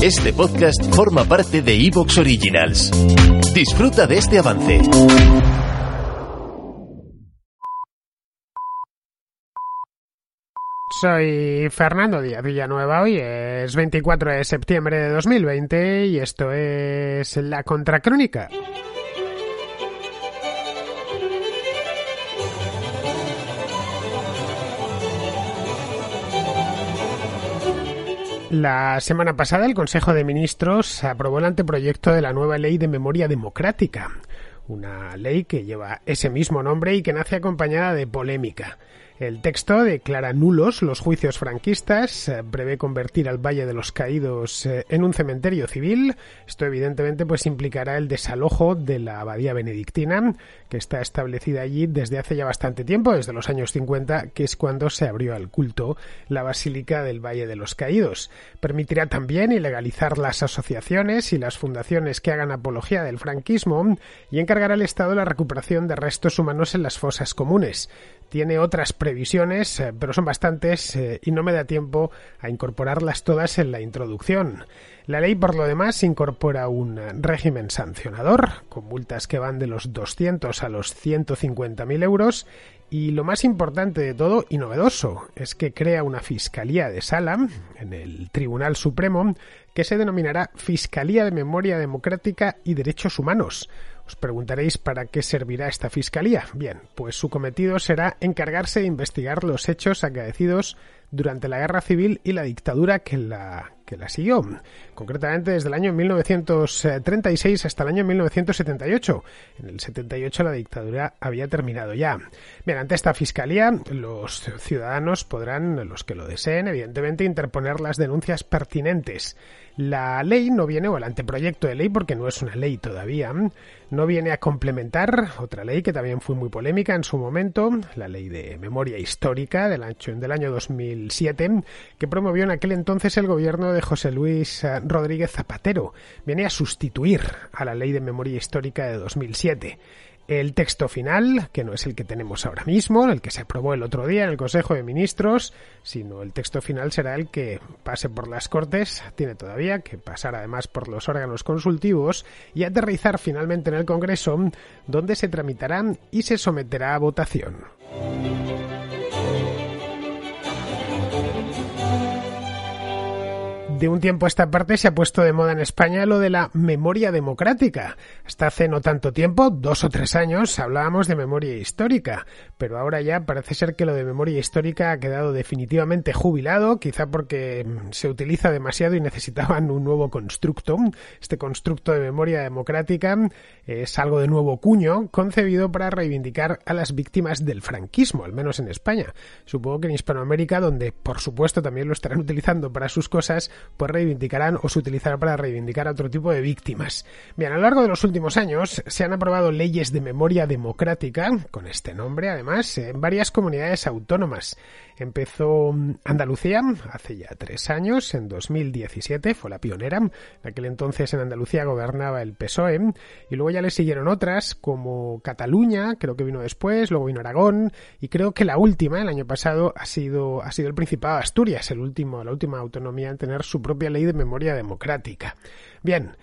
Este podcast forma parte de Evox Originals. Disfruta de este avance. Soy Fernando Díaz Villanueva, hoy es 24 de septiembre de 2020 y esto es La Contracrónica. La semana pasada el Consejo de Ministros aprobó el anteproyecto de la nueva ley de memoria democrática, una ley que lleva ese mismo nombre y que nace acompañada de polémica. El texto declara nulos los juicios franquistas, eh, prevé convertir al Valle de los Caídos eh, en un cementerio civil. Esto evidentemente pues implicará el desalojo de la abadía benedictina, que está establecida allí desde hace ya bastante tiempo, desde los años 50, que es cuando se abrió al culto la Basílica del Valle de los Caídos. Permitirá también ilegalizar las asociaciones y las fundaciones que hagan apología del franquismo y encargará al Estado la recuperación de restos humanos en las fosas comunes tiene otras previsiones, eh, pero son bastantes eh, y no me da tiempo a incorporarlas todas en la introducción. La ley, por lo demás, incorpora un régimen sancionador, con multas que van de los 200 a los 150.000 euros, y lo más importante de todo y novedoso es que crea una Fiscalía de Sala en el Tribunal Supremo que se denominará Fiscalía de Memoria Democrática y Derechos Humanos. Os preguntaréis para qué servirá esta Fiscalía. Bien, pues su cometido será encargarse de investigar los hechos acaecidos durante la guerra civil y la dictadura que la, que la siguió, concretamente desde el año 1936 hasta el año 1978. En el 78 la dictadura había terminado ya. Mediante esta fiscalía, los ciudadanos podrán, los que lo deseen, evidentemente, interponer las denuncias pertinentes. La ley no viene, o el anteproyecto de ley, porque no es una ley todavía, no viene a complementar otra ley que también fue muy polémica en su momento, la ley de memoria histórica del año, del año 2007, que promovió en aquel entonces el gobierno de José Luis eh, Rodríguez Zapatero. Viene a sustituir a la ley de memoria histórica de 2007 el texto final, que no es el que tenemos ahora mismo, el que se aprobó el otro día en el Consejo de Ministros, sino el texto final será el que pase por las Cortes, tiene todavía que pasar además por los órganos consultivos y aterrizar finalmente en el Congreso, donde se tramitará y se someterá a votación. De un tiempo a esta parte se ha puesto de moda en España lo de la memoria democrática. Hasta hace no tanto tiempo, dos o tres años, hablábamos de memoria histórica, pero ahora ya parece ser que lo de memoria histórica ha quedado definitivamente jubilado, quizá porque se utiliza demasiado y necesitaban un nuevo constructo. Este constructo de memoria democrática es algo de nuevo cuño, concebido para reivindicar a las víctimas del franquismo, al menos en España. Supongo que en Hispanoamérica, donde por supuesto también lo estarán utilizando para sus cosas, pues reivindicarán o se utilizará para reivindicar a otro tipo de víctimas. Bien, a lo largo de los últimos años se han aprobado leyes de memoria democrática, con este nombre además, en varias comunidades autónomas. Empezó Andalucía hace ya tres años, en 2017, fue la pionera. En aquel entonces en Andalucía gobernaba el PSOE, y luego ya le siguieron otras, como Cataluña, creo que vino después, luego vino Aragón, y creo que la última, el año pasado, ha sido, ha sido el Principado de Asturias, el último, la última autonomía en tener su propia ley de memoria democrática. Bien,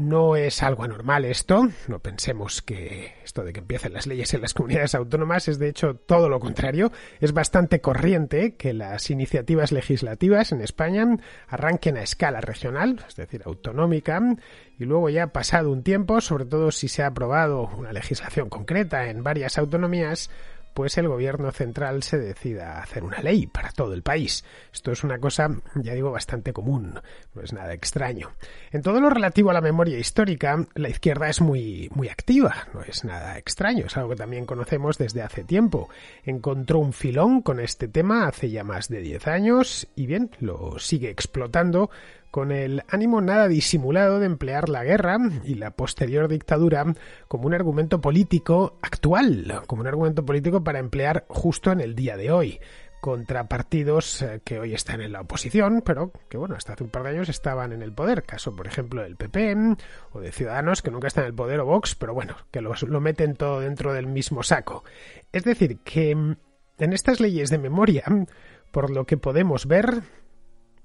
no es algo anormal esto, no pensemos que esto de que empiecen las leyes en las comunidades autónomas es de hecho todo lo contrario, es bastante corriente que las iniciativas legislativas en España arranquen a escala regional, es decir, autonómica, y luego ya pasado un tiempo, sobre todo si se ha aprobado una legislación concreta en varias autonomías, pues el gobierno central se decida a hacer una ley para todo el país. Esto es una cosa, ya digo, bastante común, no es nada extraño. En todo lo relativo a la memoria histórica, la izquierda es muy, muy activa, no es nada extraño, es algo que también conocemos desde hace tiempo. Encontró un filón con este tema hace ya más de 10 años y bien, lo sigue explotando con el ánimo nada disimulado de emplear la guerra y la posterior dictadura como un argumento político actual, como un argumento político para emplear justo en el día de hoy contra partidos eh, que hoy están en la oposición, pero que bueno, hasta hace un par de años estaban en el poder, caso por ejemplo del PP o de Ciudadanos que nunca están en el poder o Vox, pero bueno, que lo, lo meten todo dentro del mismo saco. Es decir, que mm, en estas leyes de memoria, por lo que podemos ver,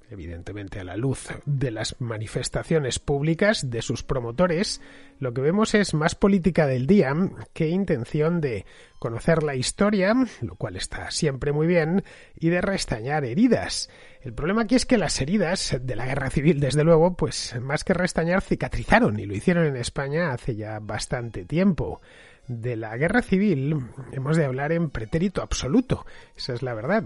evidentemente a la luz de las manifestaciones públicas de sus promotores, lo que vemos es más política del día que intención de conocer la historia, lo cual está siempre muy bien, y de restañar heridas. El problema aquí es que las heridas de la guerra civil, desde luego, pues más que restañar, cicatrizaron y lo hicieron en España hace ya bastante tiempo. De la guerra civil hemos de hablar en pretérito absoluto, esa es la verdad.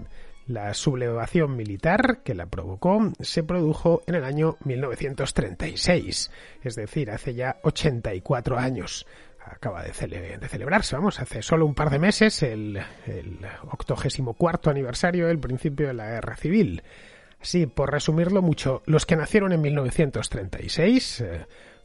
La sublevación militar que la provocó se produjo en el año 1936, es decir, hace ya 84 años. Acaba de, celebrarse, vamos, hace solo un par de meses el, el 84 aniversario del principio de la Guerra Civil. Así, por resumirlo mucho, los que nacieron en 1936,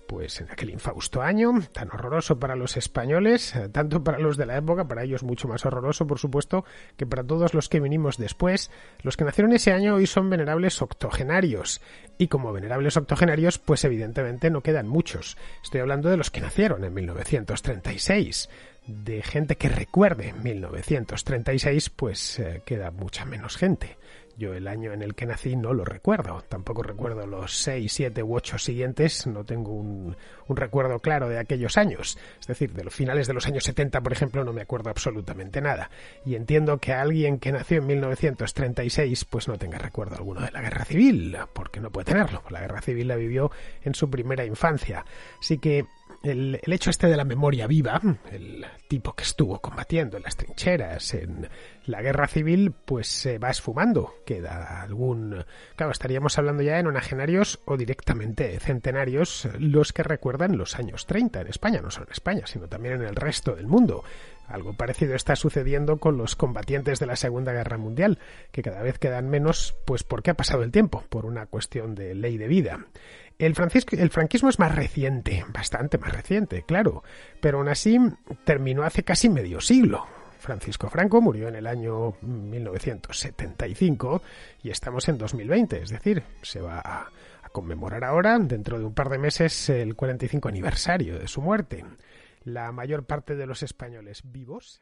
pues en aquel infausto año, tan horroroso para los españoles, eh, tanto para los de la época, para ellos mucho más horroroso, por supuesto, que para todos los que vinimos después, los que nacieron ese año hoy son venerables octogenarios, y como venerables octogenarios, pues evidentemente no quedan muchos. Estoy hablando de los que nacieron en 1936. De gente que recuerde 1936, pues eh, queda mucha menos gente. Yo el año en el que nací no lo recuerdo, tampoco recuerdo los seis, siete u ocho siguientes, no tengo un, un, recuerdo claro de aquellos años. Es decir, de los finales de los años 70, por ejemplo, no me acuerdo absolutamente nada. Y entiendo que alguien que nació en 1936 pues no tenga recuerdo alguno de la guerra civil, porque no puede tenerlo. La guerra civil la vivió en su primera infancia. Así que el, hecho este de la memoria viva, el tipo que estuvo combatiendo en las trincheras, en la guerra civil, pues se va esfumando. Queda algún. Claro, estaríamos hablando ya en onagenarios o directamente centenarios los que recuerdan los años 30 en España, no solo en España, sino también en el resto del mundo. Algo parecido está sucediendo con los combatientes de la Segunda Guerra Mundial, que cada vez quedan menos, pues porque ha pasado el tiempo, por una cuestión de ley de vida. El, el, franquismo es más reciente, bastante más reciente, claro, pero aún así terminó hace casi medio siglo. Francisco Franco murió en el año 1975 y estamos en 2020, es decir, se va a, a conmemorar ahora, dentro de un par de meses, el 45 aniversario de su muerte. La mayor parte de los españoles vivos